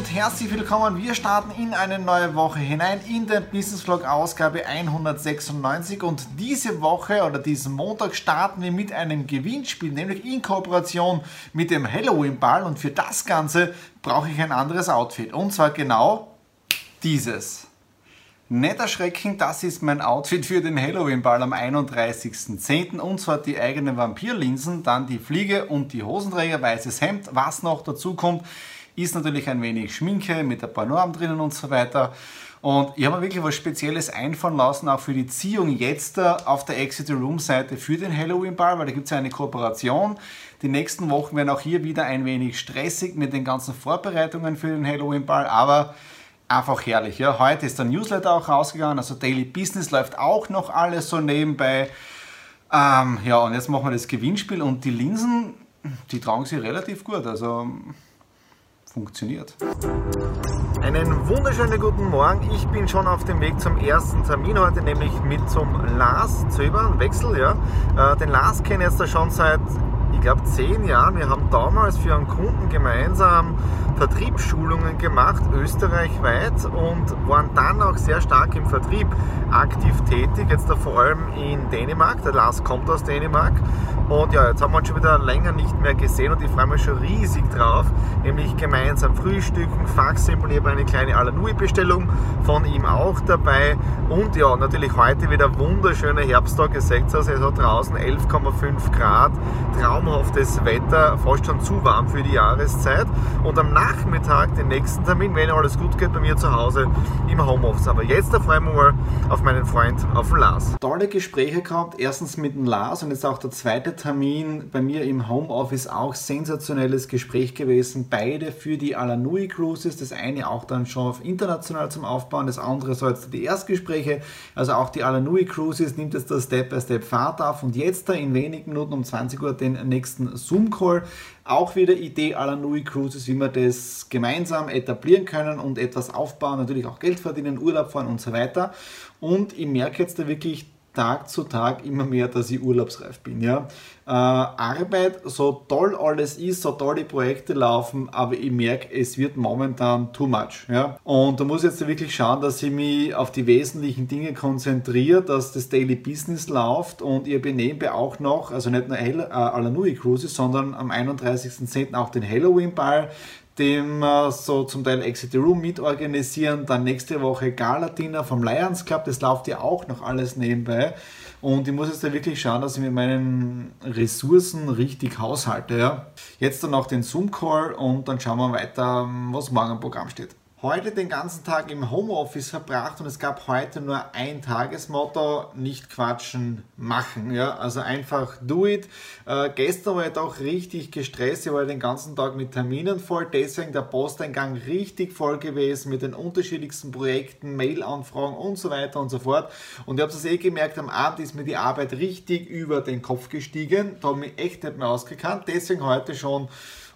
Und herzlich willkommen. Wir starten in eine neue Woche hinein in den Business Vlog Ausgabe 196 und diese Woche oder diesen Montag starten wir mit einem Gewinnspiel, nämlich in Kooperation mit dem Halloween Ball und für das Ganze brauche ich ein anderes Outfit und zwar genau dieses. Nicht erschrecken, das ist mein Outfit für den Halloween-Ball am 31.10. Und zwar die eigenen Vampirlinsen, dann die Fliege und die Hosenträger, weißes Hemd. Was noch dazu kommt, ist natürlich ein wenig Schminke mit ein paar Normen drinnen und so weiter. Und ich habe mir wirklich was Spezielles einfallen lassen, auch für die Ziehung jetzt auf der Exit Room Seite für den Halloween Ball, weil da gibt es ja eine Kooperation. Die nächsten Wochen werden auch hier wieder ein wenig stressig mit den ganzen Vorbereitungen für den Halloween Ball, aber einfach herrlich. Ja. Heute ist der Newsletter auch rausgegangen, also Daily Business läuft auch noch alles so nebenbei. Ähm, ja, und jetzt machen wir das Gewinnspiel und die Linsen, die tragen sich relativ gut. Also funktioniert. Einen wunderschönen guten Morgen. Ich bin schon auf dem Weg zum ersten Termin heute, nämlich mit zum Lars Zöbern, Wechsel. Ja. Äh, den Lars kenne ich jetzt schon seit ich glaube, zehn Jahren. Wir haben damals für einen Kunden gemeinsam Vertriebsschulungen gemacht, österreichweit, und waren dann auch sehr stark im Vertrieb aktiv tätig, jetzt da vor allem in Dänemark. Der Lars kommt aus Dänemark. Und ja, jetzt haben wir uns schon wieder länger nicht mehr gesehen und ich freue mich schon riesig drauf, nämlich gemeinsam frühstücken, Fachsimpel, ich habe eine kleine Alanui-Bestellung von ihm auch dabei und ja, natürlich heute wieder wunderschöner Herbsttag, ihr seht es, also draußen 11,5 Grad, Traum traumhaftes Wetter, fast schon zu warm für die Jahreszeit. Und am Nachmittag den nächsten Termin, wenn alles gut geht, bei mir zu Hause im Homeoffice. Aber jetzt freuen wir mal auf meinen Freund, auf den Lars. Tolle Gespräche gehabt, erstens mit dem Lars und jetzt auch der zweite Termin bei mir im Homeoffice, auch sensationelles Gespräch gewesen. Beide für die Alanui Cruises, das eine auch dann schon auf international zum Aufbauen, das andere so jetzt die Erstgespräche. Also auch die Alanui Cruises nimmt jetzt das Step by Step Fahrt auf und jetzt da in wenigen Minuten um 20 Uhr den nächsten nächsten Zoom-Call. Auch wieder Idee aller Nui Cruises, wie wir das gemeinsam etablieren können und etwas aufbauen, natürlich auch Geld verdienen, Urlaub fahren und so weiter. Und ich merke jetzt da wirklich, Tag zu Tag immer mehr, dass ich urlaubsreif bin. Ja? Äh, Arbeit, so toll alles ist, so toll die Projekte laufen, aber ich merke, es wird momentan too much. Ja? Und da muss ich jetzt wirklich schauen, dass ich mich auf die wesentlichen Dinge konzentriere, dass das Daily Business läuft und ihr benehme auch noch, also nicht nur Hel äh, Alanui Cruises, sondern am 31.10. auch den Halloween Ball dem so zum Teil Exit the Room mitorganisieren. Dann nächste Woche Gala-Dinner vom Lions Club, das läuft ja auch noch alles nebenbei. Und ich muss jetzt da wirklich schauen, dass ich mit meinen Ressourcen richtig haushalte. Ja. Jetzt dann auch den Zoom-Call und dann schauen wir weiter, was morgen im Programm steht heute den ganzen Tag im Homeoffice verbracht und es gab heute nur ein Tagesmotto, nicht quatschen, machen. Ja? Also einfach do it. Äh, gestern war ich doch richtig gestresst, ich war den ganzen Tag mit Terminen voll, deswegen der Posteingang richtig voll gewesen mit den unterschiedlichsten Projekten, Mail-Anfragen und so weiter und so fort. Und ich habe es eh gemerkt, am Abend ist mir die Arbeit richtig über den Kopf gestiegen, da habe ich echt nicht mehr ausgekannt, deswegen heute schon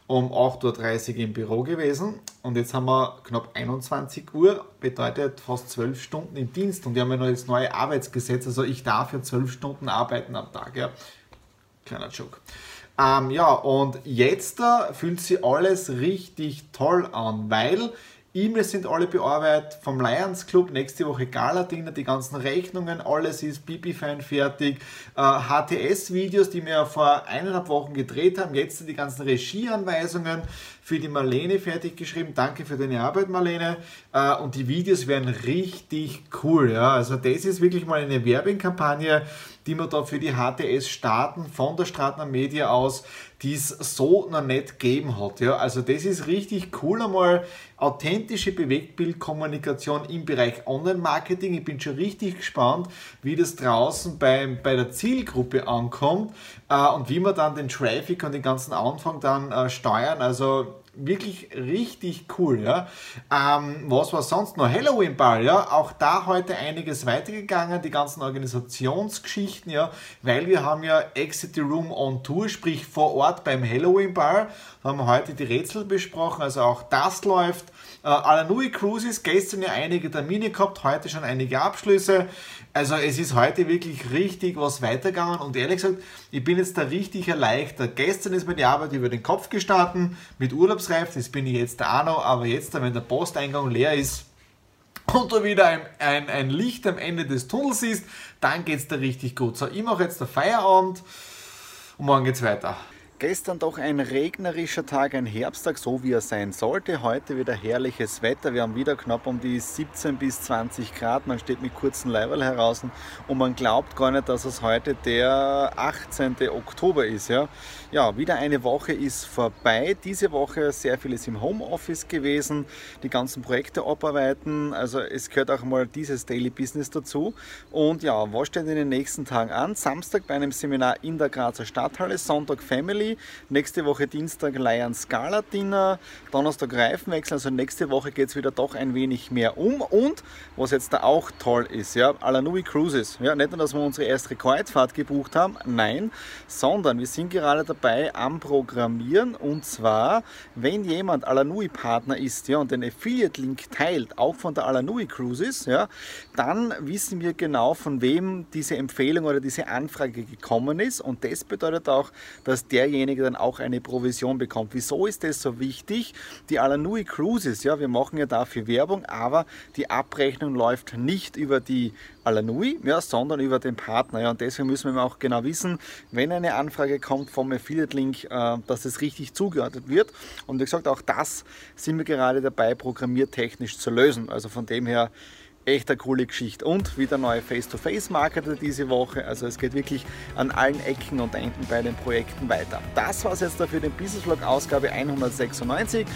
um 8.30 Uhr im Büro gewesen und jetzt haben wir knapp 21 Uhr, bedeutet fast 12 Stunden im Dienst und wir haben ja noch das neue Arbeitsgesetz, also ich darf ja 12 Stunden arbeiten am Tag. Ja. Kleiner Joke. Ähm, ja, und jetzt äh, fühlt sich alles richtig toll an, weil E-Mails sind alle bearbeitet vom Lions Club. Nächste Woche Gala-Dinner, die ganzen Rechnungen, alles ist Bibi-Fan fertig. Äh, HTS-Videos, die wir vor eineinhalb Wochen gedreht haben. Jetzt die ganzen Regieanweisungen für die Marlene fertig geschrieben. Danke für deine Arbeit, Marlene. Äh, und die Videos werden richtig cool. Ja? Also das ist wirklich mal eine Werbekampagne die wir da für die HTS starten, von der Stratner Media aus, die es so noch nicht gegeben hat. Ja, also das ist richtig cool einmal authentische Bewegtbildkommunikation im Bereich Online-Marketing. Ich bin schon richtig gespannt, wie das draußen bei, bei der Zielgruppe ankommt äh, und wie wir dann den Traffic und den ganzen Anfang dann äh, steuern. Also wirklich richtig cool. Ja. Ähm, was war sonst noch? Halloween Ball, ja, auch da heute einiges weitergegangen, die ganzen Organisationsgeschichten, ja, weil wir haben ja Exit the Room on Tour, sprich vor Ort beim Halloween Ball. Da haben wir heute die Rätsel besprochen, also auch das läuft. Äh, Alanui Cruises, gestern ja einige Termine gehabt, heute schon einige Abschlüsse. Also es ist heute wirklich richtig was weitergegangen und ehrlich gesagt, ich bin jetzt da richtig erleichtert. Gestern ist mir die Arbeit über den Kopf gestartet mit Urlaubsreif, das bin ich jetzt auch noch, aber jetzt, wenn der Posteingang leer ist, und du wieder ein, ein, ein Licht am Ende des Tunnels siehst, dann geht es da richtig gut. So, ich mache jetzt den Feierabend und morgen geht's weiter. Gestern doch ein regnerischer Tag, ein Herbsttag, so wie er sein sollte. Heute wieder herrliches Wetter. Wir haben wieder knapp um die 17 bis 20 Grad. Man steht mit kurzen Leiberl heraus und man glaubt gar nicht, dass es heute der 18. Oktober ist. Ja, ja wieder eine Woche ist vorbei. Diese Woche sehr vieles im Homeoffice gewesen. Die ganzen Projekte abarbeiten. Also es gehört auch mal dieses Daily Business dazu. Und ja, was steht in den nächsten Tagen an? Samstag bei einem Seminar in der Grazer Stadthalle, Sonntag Family. Nächste Woche Dienstag Lion Scala Dinner, Donnerstag Reifenwechsel. Also nächste Woche geht es wieder doch ein wenig mehr um. Und was jetzt da auch toll ist, ja, Alanui Cruises. Ja, nicht nur, dass wir unsere erste Kreuzfahrt gebucht haben, nein, sondern wir sind gerade dabei am Programmieren. Und zwar, wenn jemand Alanui Partner ist ja, und den Affiliate-Link teilt, auch von der Alanui Cruises, ja, dann wissen wir genau, von wem diese Empfehlung oder diese Anfrage gekommen ist. Und das bedeutet auch, dass derjenige derjenige dann auch eine Provision bekommt. Wieso ist das so wichtig? Die Alanui Cruises, ja, wir machen ja dafür Werbung, aber die Abrechnung läuft nicht über die Alanui, ja, sondern über den Partner. Ja, und deswegen müssen wir auch genau wissen, wenn eine Anfrage kommt vom Affiliate-Link, äh, dass es richtig zugeordnet wird. Und wie gesagt, auch das sind wir gerade dabei, programmiertechnisch zu lösen. Also von dem her echt eine coole Geschichte. Und wieder neue Face-to-Face-Marketer diese Woche. Also es geht wirklich an allen Ecken und Enden bei den Projekten weiter. Das war es jetzt dafür den Business Vlog Ausgabe 196.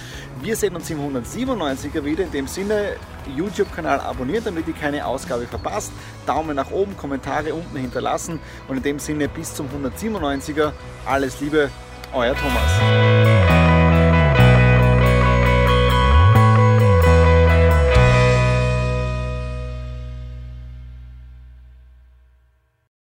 Wir sehen uns im 197er wieder. In dem Sinne, YouTube-Kanal abonnieren, damit ihr keine Ausgabe verpasst. Daumen nach oben, Kommentare unten hinterlassen. Und in dem Sinne bis zum 197er. Alles Liebe, euer Thomas.